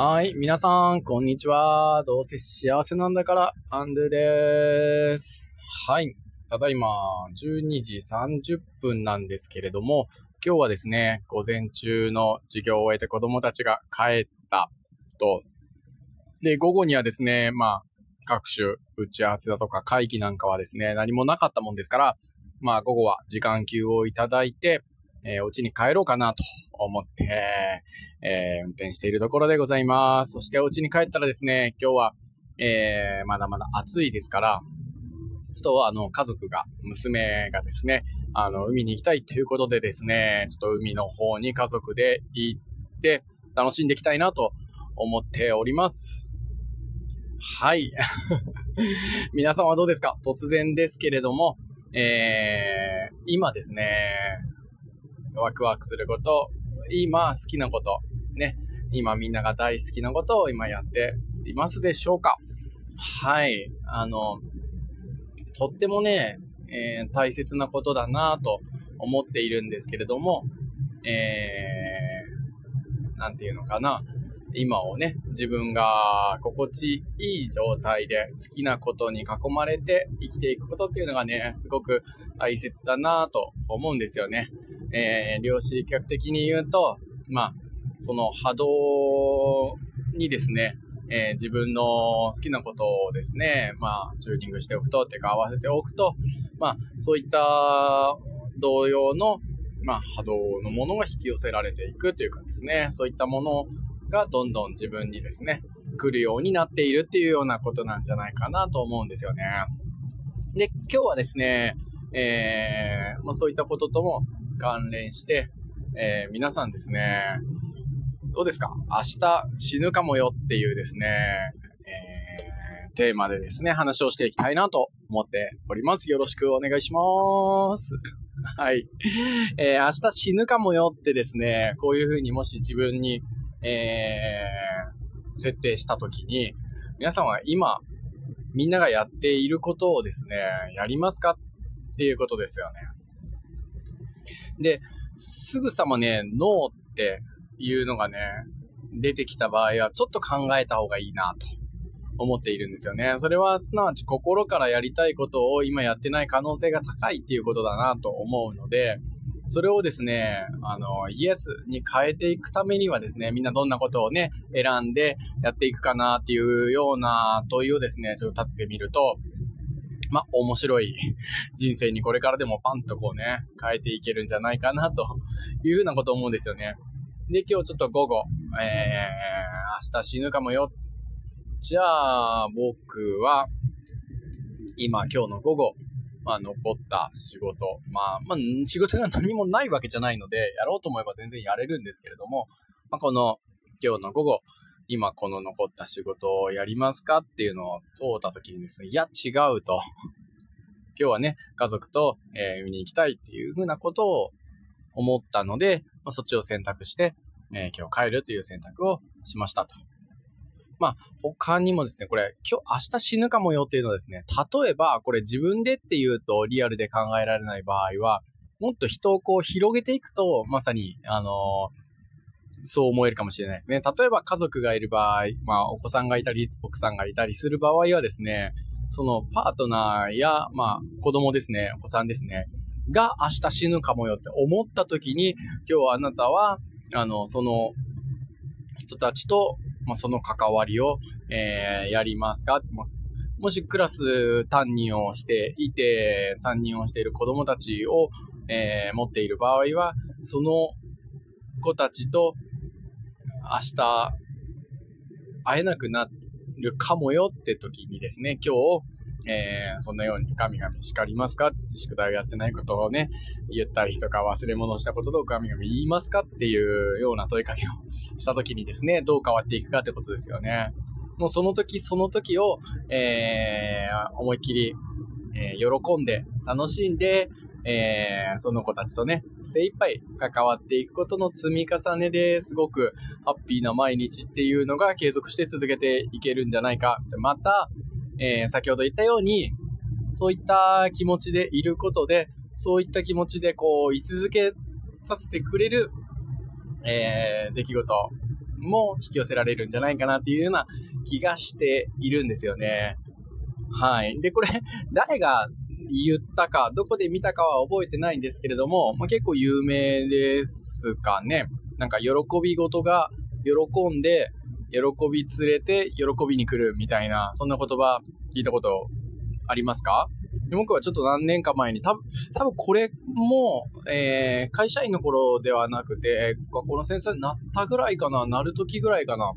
はい。皆さん、こんにちは。どうせ幸せなんだから、アンドゥです。はい。ただいま、12時30分なんですけれども、今日はですね、午前中の授業を終えて子供たちが帰ったと。で、午後にはですね、まあ、各種打ち合わせだとか会議なんかはですね、何もなかったもんですから、まあ、午後は時間給をいただいて、えー、お家に帰ろうかなと思って、えー、運転しているところでございます。そしてお家に帰ったらですね、今日は、えー、まだまだ暑いですから、ちょっとあの、家族が、娘がですね、あの、海に行きたいということでですね、ちょっと海の方に家族で行って楽しんでいきたいなと思っております。はい。皆さんはどうですか？突然ですけれども、えー、今ですね、ワクワクすること、今好きなこと、ね、今みんなが大好きなことを今やっていますでしょうか？はい。あの、とってもね、えー、大切なことだなと思っているんですけれども、えー、なんていうのかな？今をね、自分が心地いい状態で好きなことに囲まれて生きていくことっていうのがね、すごく大切だなと思うんですよね。えー、量子力学的に言うと、まあ、その波動にですね、えー、自分の好きなことをですね、まあ、チューニングしておくと、っていうか合わせておくと、まあ、そういった同様の、まあ、波動のものが引き寄せられていくというかですね、そういったものがどんどん自分にですね、来るようになっているっていうようなことなんじゃないかなと思うんですよね。で、今日はですね、えー、まあ、そういったこととも関連して、えー、皆さんですね、どうですか？明日死ぬかもよっていうですね、えー、テーマでですね、話をしていきたいなと思っております。よろしくお願いします。はい。えー、明日死ぬかもよってですね、こういうふうにもし自分に、えー、設定したときに、皆さんは今、みんながやっていることをですね、やりますか？っていうことですよね。で、すぐさまね、ノーっていうのがね、出てきた場合は、ちょっと考えた方がいいなと思っているんですよね。それはすなわち心からやりたいことを今やってない可能性が高いっていうことだなと思うので、それをですね、あの、イエスに変えていくためにはですね、みんなどんなことをね、選んでやっていくかなっていうような問いをですね、ちょっと立ててみると、まあ、面白い人生にこれからでもパンとこうね、変えていけるんじゃないかなというふうなこと思うんですよね。で、今日ちょっと午後、えー、明日死ぬかもよ。じゃあ、僕は、今、今日の午後、まあ、残った仕事、まあ、まあ、仕事が何もないわけじゃないので、やろうと思えば全然やれるんですけれども、まあ、この、今日の午後、今この残った仕事をやりますかっていうのを通った時にですね、いや、違うと。今日はね、家族と、えー、見に行きたいっていうふうなことを思ったので、まあ、そっちを選択して、えー、今日帰るという選択をしましたと。まあ、他にもですね、これ、今日、明日死ぬかもよっていうのはですね、例えば、これ自分でっていうとリアルで考えられない場合は、もっと人をこう広げていくと、まさに、あのーそう思えるかもしれないですね。例えば家族がいる場合、まあお子さんがいたり、奥さんがいたりする場合はですね、そのパートナーや、まあ子供ですね、お子さんですね、が明日死ぬかもよって思った時に、今日あなたは、あの、その人たちと、まあ、その関わりを、えー、やりますか、まあ、もしクラス担任をしていて、担任をしている子供たちを、えー、持っている場合は、その子たちと明日会えなくなるかもよって時にですね、今日、えー、そんなように神々叱りますか宿題をやってないことをね、言ったりとか忘れ物をしたことと神々言いますかっていうような問いかけをした時にですね、どう変わっていくかってことですよね。もうその時その時を、えー、思いっきり、えー、喜んで、楽しんで、えー、その子たちとね、精一杯関わっていくことの積み重ねですごくハッピーな毎日っていうのが継続して続けていけるんじゃないか。また、えー、先ほど言ったように、そういった気持ちでいることで、そういった気持ちでこう、居続けさせてくれる、えー、出来事も引き寄せられるんじゃないかなっていうような気がしているんですよね。はい。で、これ、誰が言ったか、どこで見たかは覚えてないんですけれども、まあ、結構有名ですかね。なんか喜び事が喜んで、喜び連れて喜びに来るみたいな、そんな言葉聞いたことありますか？僕はちょっと何年か前に、多分、多分これも、えー、会社員の頃ではなくて、学校の先生になったぐらいかな、なる時ぐらいかな、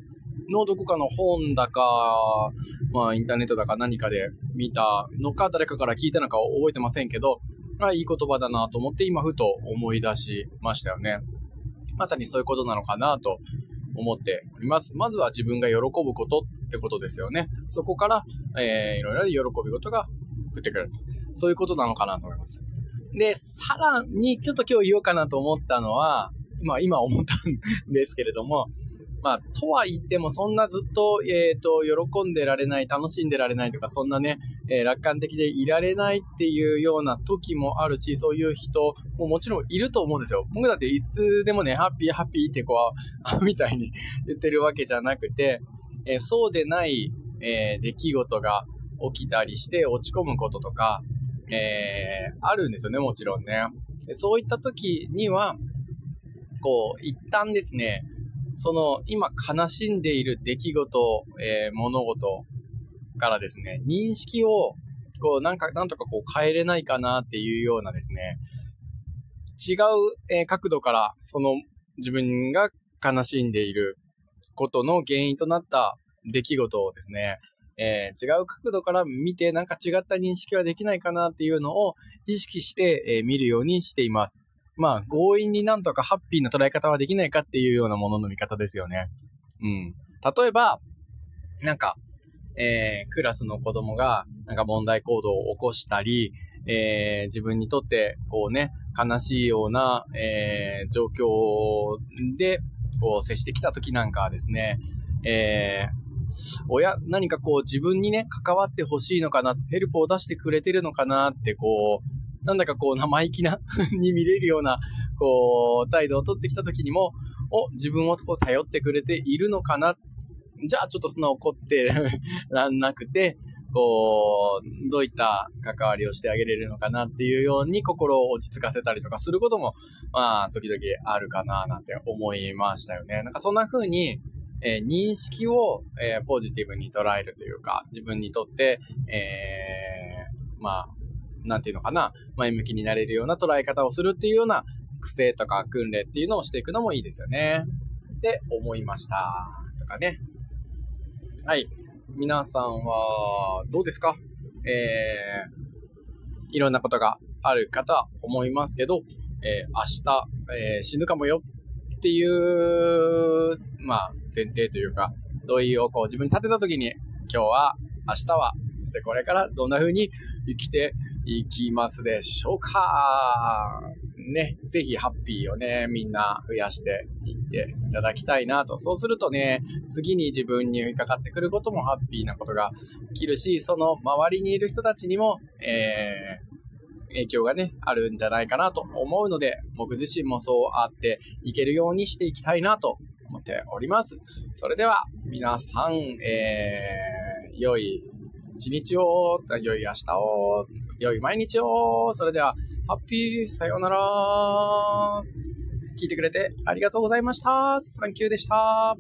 のどこかの本だか、まあインターネットだか何かで見たのか、誰かから聞いたのか覚えてませんけど、まあいい言葉だなと思って今ふと思い出しましたよね。まさにそういうことなのかなと思っております。まずは自分が喜ぶことってことですよね。そこから、えー、いろいろ喜び事が降ってくる。そういうことなのかなと思います。で、さらにちょっと今日言おうかなと思ったのは、まあ今思ったんですけれども、まあ、とは言っても、そんなずっと、えっ、ー、と、喜んでられない、楽しんでられないとか、そんなね、えー、楽観的でいられないっていうような時もあるし、そういう人ももちろんいると思うんですよ。僕だっていつでもね、ハッピーハッピーってこう、みたいに言ってるわけじゃなくて、えー、そうでない、え出来事が起きたりして落ち込むこととか、えあるんですよね、もちろんね。そういった時には、こう、一旦ですね、その今悲しんでいる出来事、えー、物事からですね、認識をこうなんか、なんとかこう変えれないかなっていうようなですね、違う、えー、角度からその自分が悲しんでいることの原因となった出来事をですね、えー、違う角度から見てなんか違った認識はできないかなっていうのを意識して、えー、見るようにしています。まあ、強引になんとかハッピーな捉え方はできないかっていうようなものの見方ですよね。うん。例えば、なんか、えー、クラスの子供が、なんか問題行動を起こしたり、えー、自分にとって、こうね、悲しいような、えー、状況で、こう、接してきた時なんかはですね、えー、親、何かこう自分にね、関わってほしいのかな、ヘルプを出してくれてるのかなって、こう、なんだかこう生意気な に見れるような、こう、態度をとってきた時にも、お、自分をこう頼ってくれているのかな。じゃあちょっとそんな怒って らんなくて、こう、どういった関わりをしてあげれるのかなっていうように心を落ち着かせたりとかすることも、まあ、時々あるかななんて思いましたよね。なんかそんな風に、えー、認識を、えー、ポジティブに捉えるというか、自分にとって、えー、まあ、なんていうのかな、前向きになれるような捉え方をするっていうような癖とか訓練っていうのをしていくのもいいですよね。って思いました。とかね。はい。皆さんはどうですか？えー、いろんなことがあるかと思いますけど、えー、明日、えー、死ぬかもよっていう、まあ、前提というか、同意をこう自分に立てた時に、今日は、明日は、してこれからどんな風に生きていきますでしょうかね、ぜひハッピーをね、みんな増やしていっていただきたいなと。そうするとね、次に自分にかかってくることもハッピーなことが起きるし、その周りにいる人たちにも、えー、影響がね、あるんじゃないかなと思うので、僕自身もそうあっていけるようにしていきたいなと思っております。それでは、皆さん、えー、良い一日を、良い明日を、良い毎日を。それでは、ハッピー、さようなら。聞いてくれてありがとうございました。サンキューでした。